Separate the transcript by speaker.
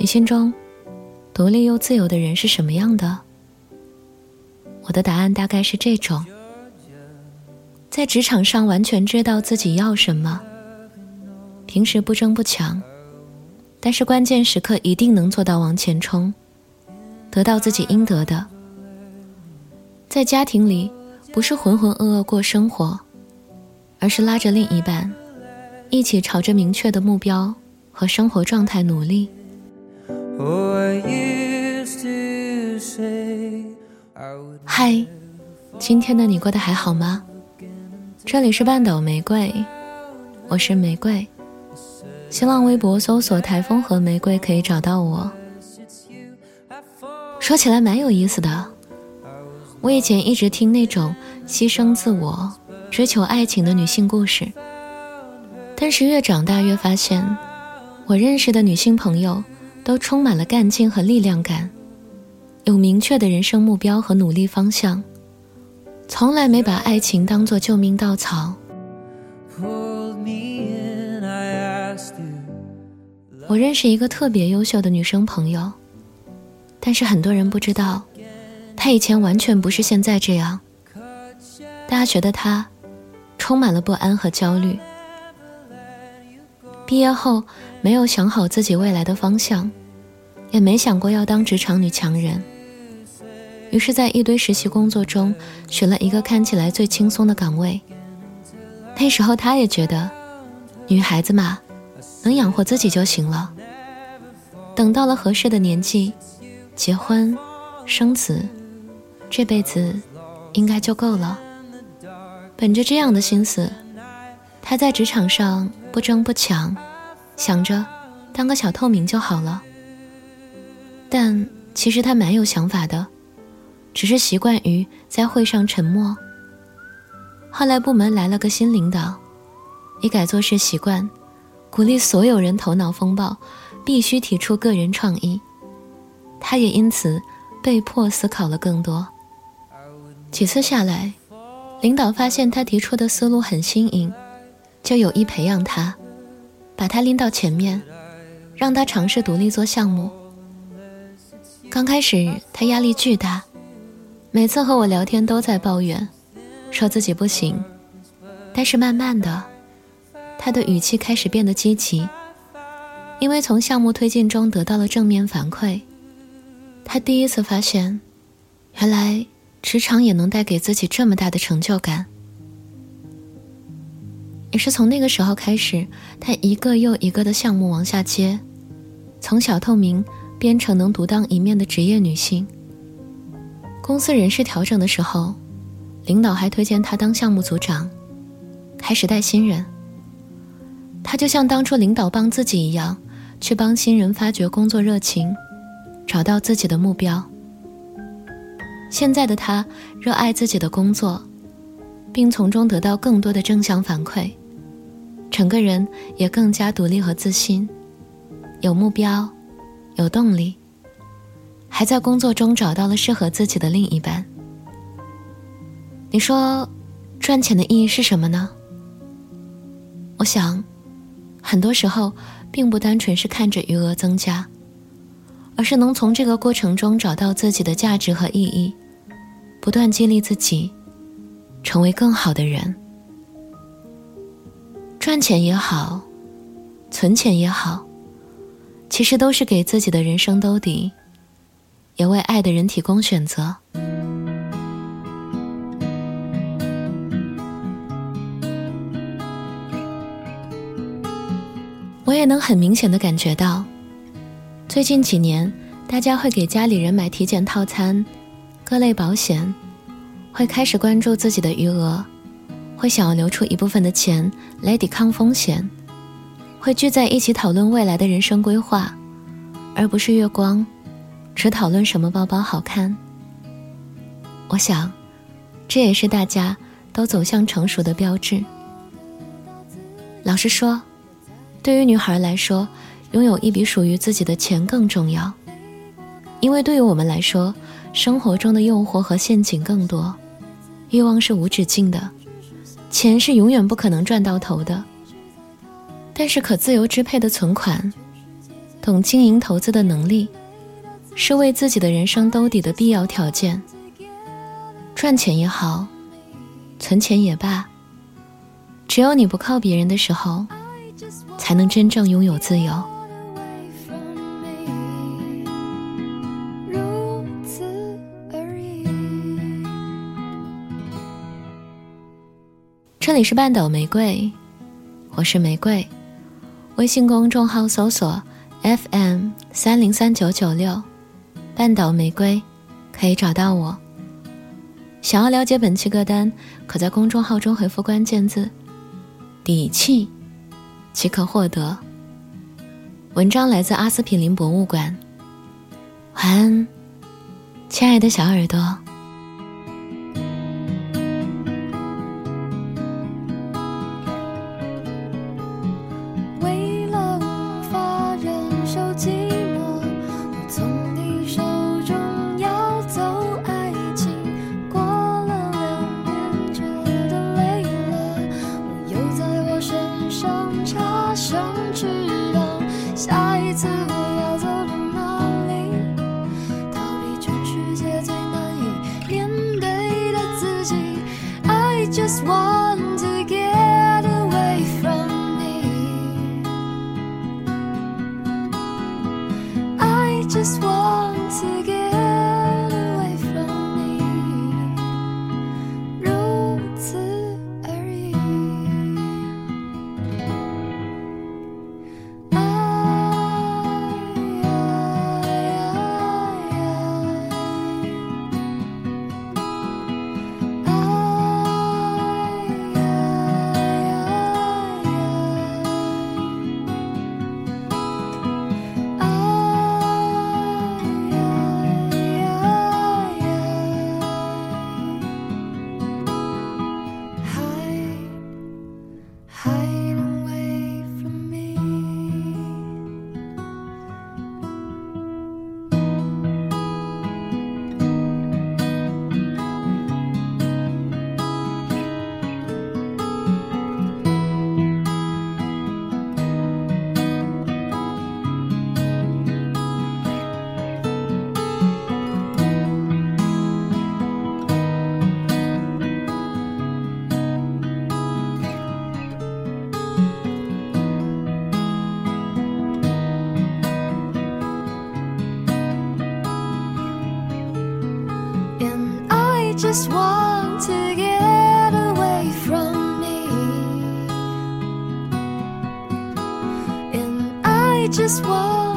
Speaker 1: 你心中独立又自由的人是什么样的？我的答案大概是这种：在职场上完全知道自己要什么，平时不争不抢，但是关键时刻一定能做到往前冲，得到自己应得的。在家庭里，不是浑浑噩噩过生活，而是拉着另一半，一起朝着明确的目标和生活状态努力。嗨，今天的你过得还好吗？这里是半岛玫瑰，我是玫瑰。新浪微博搜索“台风和玫瑰”可以找到我。说起来蛮有意思的，我以前一直听那种牺牲自我、追求爱情的女性故事，但是越长大越发现，我认识的女性朋友。都充满了干劲和力量感，有明确的人生目标和努力方向，从来没把爱情当作救命稻草。我认识一个特别优秀的女生朋友，但是很多人不知道，她以前完全不是现在这样。大学的她，充满了不安和焦虑。毕业后没有想好自己未来的方向，也没想过要当职场女强人，于是，在一堆实习工作中选了一个看起来最轻松的岗位。那时候，他也觉得，女孩子嘛，能养活自己就行了。等到了合适的年纪，结婚、生子，这辈子应该就够了。本着这样的心思。他在职场上不争不抢，想着当个小透明就好了。但其实他蛮有想法的，只是习惯于在会上沉默。后来部门来了个新领导，一改做事习惯，鼓励所有人头脑风暴，必须提出个人创意。他也因此被迫思考了更多。几次下来，领导发现他提出的思路很新颖。就有意培养他，把他拎到前面，让他尝试独立做项目。刚开始他压力巨大，每次和我聊天都在抱怨，说自己不行。但是慢慢的，他的语气开始变得积极，因为从项目推进中得到了正面反馈，他第一次发现，原来职场也能带给自己这么大的成就感。也是从那个时候开始，他一个又一个的项目往下接，从小透明变成能独当一面的职业女性。公司人事调整的时候，领导还推荐他当项目组长，开始带新人。他就像当初领导帮自己一样，去帮新人发掘工作热情，找到自己的目标。现在的他热爱自己的工作。并从中得到更多的正向反馈，整个人也更加独立和自信，有目标，有动力，还在工作中找到了适合自己的另一半。你说，赚钱的意义是什么呢？我想，很多时候并不单纯是看着余额增加，而是能从这个过程中找到自己的价值和意义，不断激励自己。成为更好的人，赚钱也好，存钱也好，其实都是给自己的人生兜底，也为爱的人提供选择。我也能很明显的感觉到，最近几年，大家会给家里人买体检套餐，各类保险。会开始关注自己的余额，会想要留出一部分的钱来抵抗风险，会聚在一起讨论未来的人生规划，而不是月光，只讨论什么包包好看。我想，这也是大家都走向成熟的标志。老实说，对于女孩来说，拥有一笔属于自己的钱更重要，因为对于我们来说，生活中的诱惑和陷阱更多。欲望是无止境的，钱是永远不可能赚到头的。但是可自由支配的存款，
Speaker 2: 懂经营投资的能力，是为自己的人生兜底的必要条件。赚钱也好，存钱也罢，只有你不靠别人的时候，才能真正拥有自由。这里是半岛玫瑰，我是玫瑰。微信公众号搜索 FM 三零三九九六，半岛玫瑰，可以找到我。想要了解本期歌单，可在公众号中回复关键字“底气”，即可获得。文章来自阿司匹林博物馆。晚安，亲爱的小耳朵。Just want to get away from me. And I just want